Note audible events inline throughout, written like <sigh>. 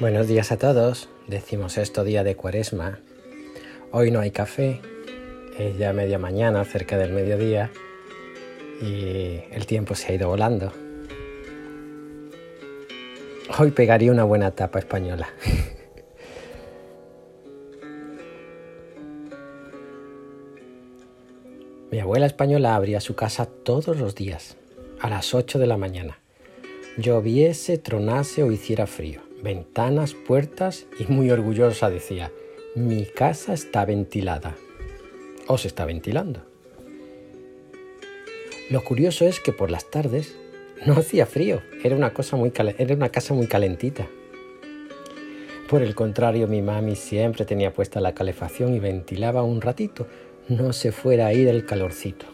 Buenos días a todos, decimos esto día de cuaresma. Hoy no hay café, es ya media mañana, cerca del mediodía, y el tiempo se ha ido volando. Hoy pegaría una buena tapa española. <laughs> Mi abuela española abría su casa todos los días, a las 8 de la mañana. Lloviese, tronase o hiciera frío ventanas, puertas y muy orgullosa decía, mi casa está ventilada. O se está ventilando. Lo curioso es que por las tardes no hacía frío, era una, cosa muy era una casa muy calentita. Por el contrario, mi mami siempre tenía puesta la calefacción y ventilaba un ratito, no se fuera ahí del calorcito.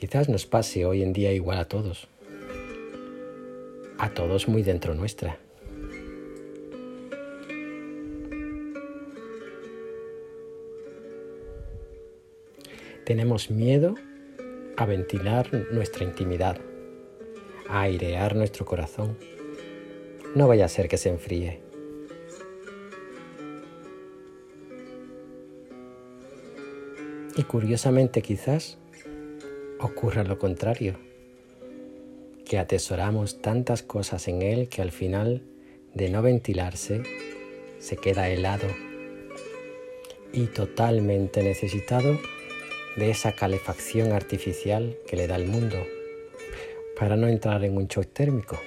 Quizás nos pase hoy en día igual a todos. A todos muy dentro nuestra. Tenemos miedo a ventilar nuestra intimidad, a airear nuestro corazón. No vaya a ser que se enfríe. Y curiosamente quizás ocurra lo contrario, que atesoramos tantas cosas en él que al final de no ventilarse se queda helado y totalmente necesitado de esa calefacción artificial que le da el mundo para no entrar en un shock térmico.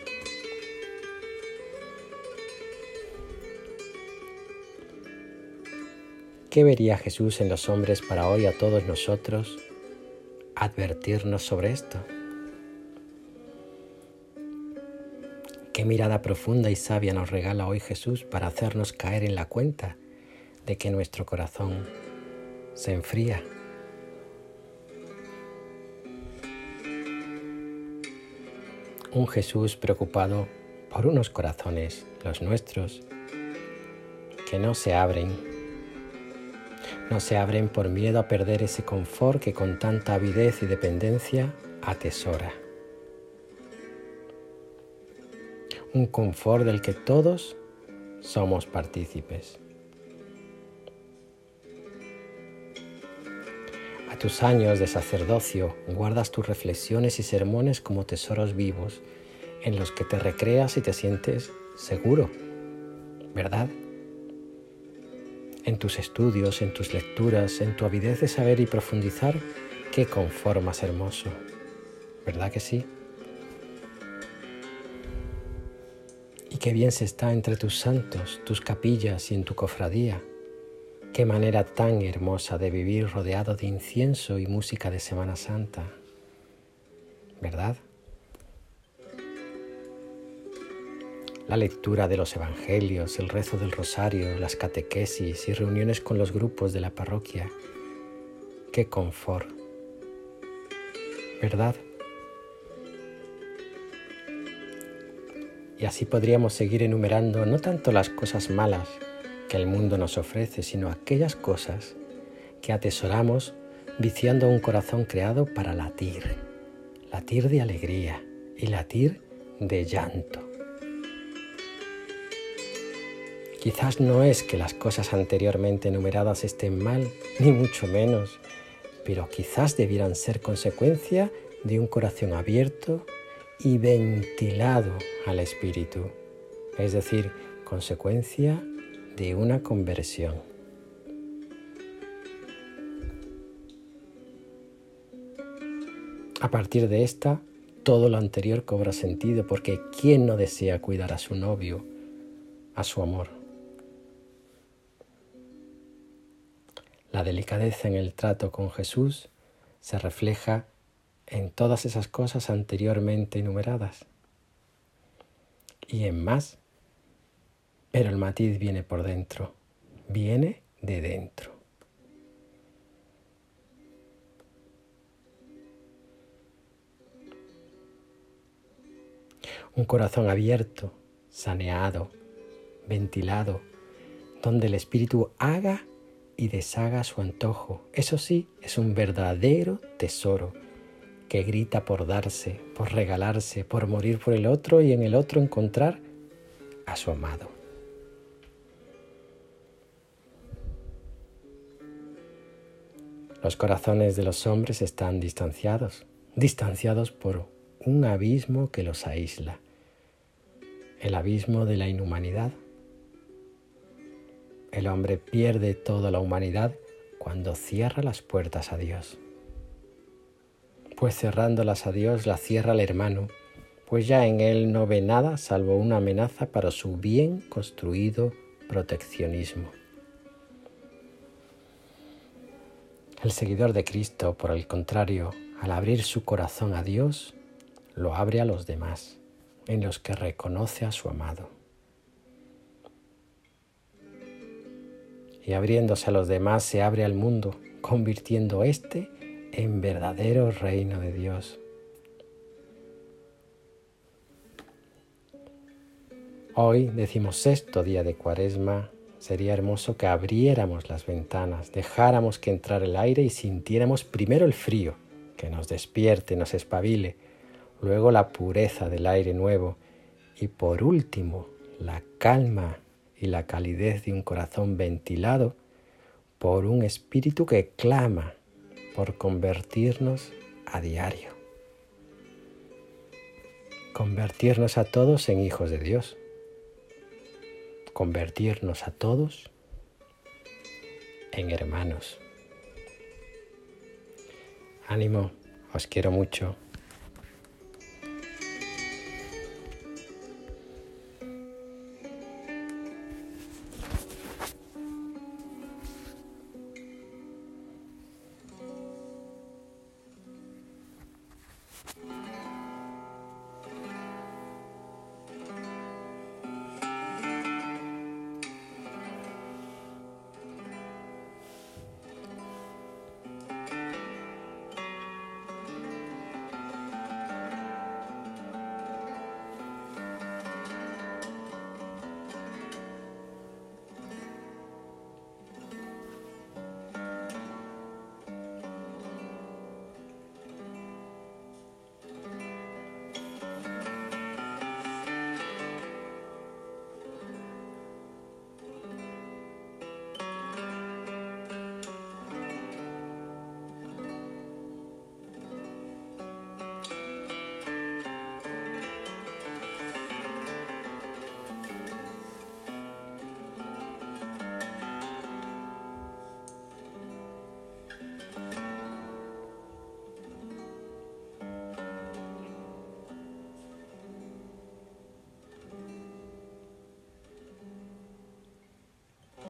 ¿Qué vería Jesús en los hombres para hoy a todos nosotros advertirnos sobre esto. Qué mirada profunda y sabia nos regala hoy Jesús para hacernos caer en la cuenta de que nuestro corazón se enfría. Un Jesús preocupado por unos corazones, los nuestros, que no se abren no se abren por miedo a perder ese confort que con tanta avidez y dependencia atesora. Un confort del que todos somos partícipes. A tus años de sacerdocio guardas tus reflexiones y sermones como tesoros vivos en los que te recreas y te sientes seguro, ¿verdad? En tus estudios, en tus lecturas, en tu avidez de saber y profundizar, qué conformas hermoso. ¿Verdad que sí? Y qué bien se está entre tus santos, tus capillas y en tu cofradía. Qué manera tan hermosa de vivir rodeado de incienso y música de Semana Santa. ¿Verdad? La lectura de los evangelios, el rezo del rosario, las catequesis y reuniones con los grupos de la parroquia. Qué confort. ¿Verdad? Y así podríamos seguir enumerando no tanto las cosas malas que el mundo nos ofrece, sino aquellas cosas que atesoramos viciando un corazón creado para latir, latir de alegría y latir de llanto. Quizás no es que las cosas anteriormente enumeradas estén mal, ni mucho menos, pero quizás debieran ser consecuencia de un corazón abierto y ventilado al Espíritu, es decir, consecuencia de una conversión. A partir de esta, todo lo anterior cobra sentido porque ¿quién no desea cuidar a su novio, a su amor? La delicadeza en el trato con Jesús se refleja en todas esas cosas anteriormente enumeradas y en más, pero el matiz viene por dentro, viene de dentro. Un corazón abierto, saneado, ventilado, donde el Espíritu haga y deshaga su antojo. Eso sí, es un verdadero tesoro que grita por darse, por regalarse, por morir por el otro y en el otro encontrar a su amado. Los corazones de los hombres están distanciados, distanciados por un abismo que los aísla, el abismo de la inhumanidad. El hombre pierde toda la humanidad cuando cierra las puertas a Dios. Pues cerrándolas a Dios la cierra el hermano, pues ya en él no ve nada salvo una amenaza para su bien construido proteccionismo. El seguidor de Cristo, por el contrario, al abrir su corazón a Dios, lo abre a los demás, en los que reconoce a su amado. Y abriéndose a los demás se abre al mundo, convirtiendo éste en verdadero reino de Dios. Hoy, decimos sexto día de Cuaresma, Sería hermoso que abriéramos las ventanas, dejáramos que entrara el aire y sintiéramos primero el frío, que nos despierte, nos espabile, luego la pureza del aire nuevo y por último la calma y la calidez de un corazón ventilado por un espíritu que clama por convertirnos a diario. Convertirnos a todos en hijos de Dios convertirnos a todos en hermanos. Ánimo, os quiero mucho.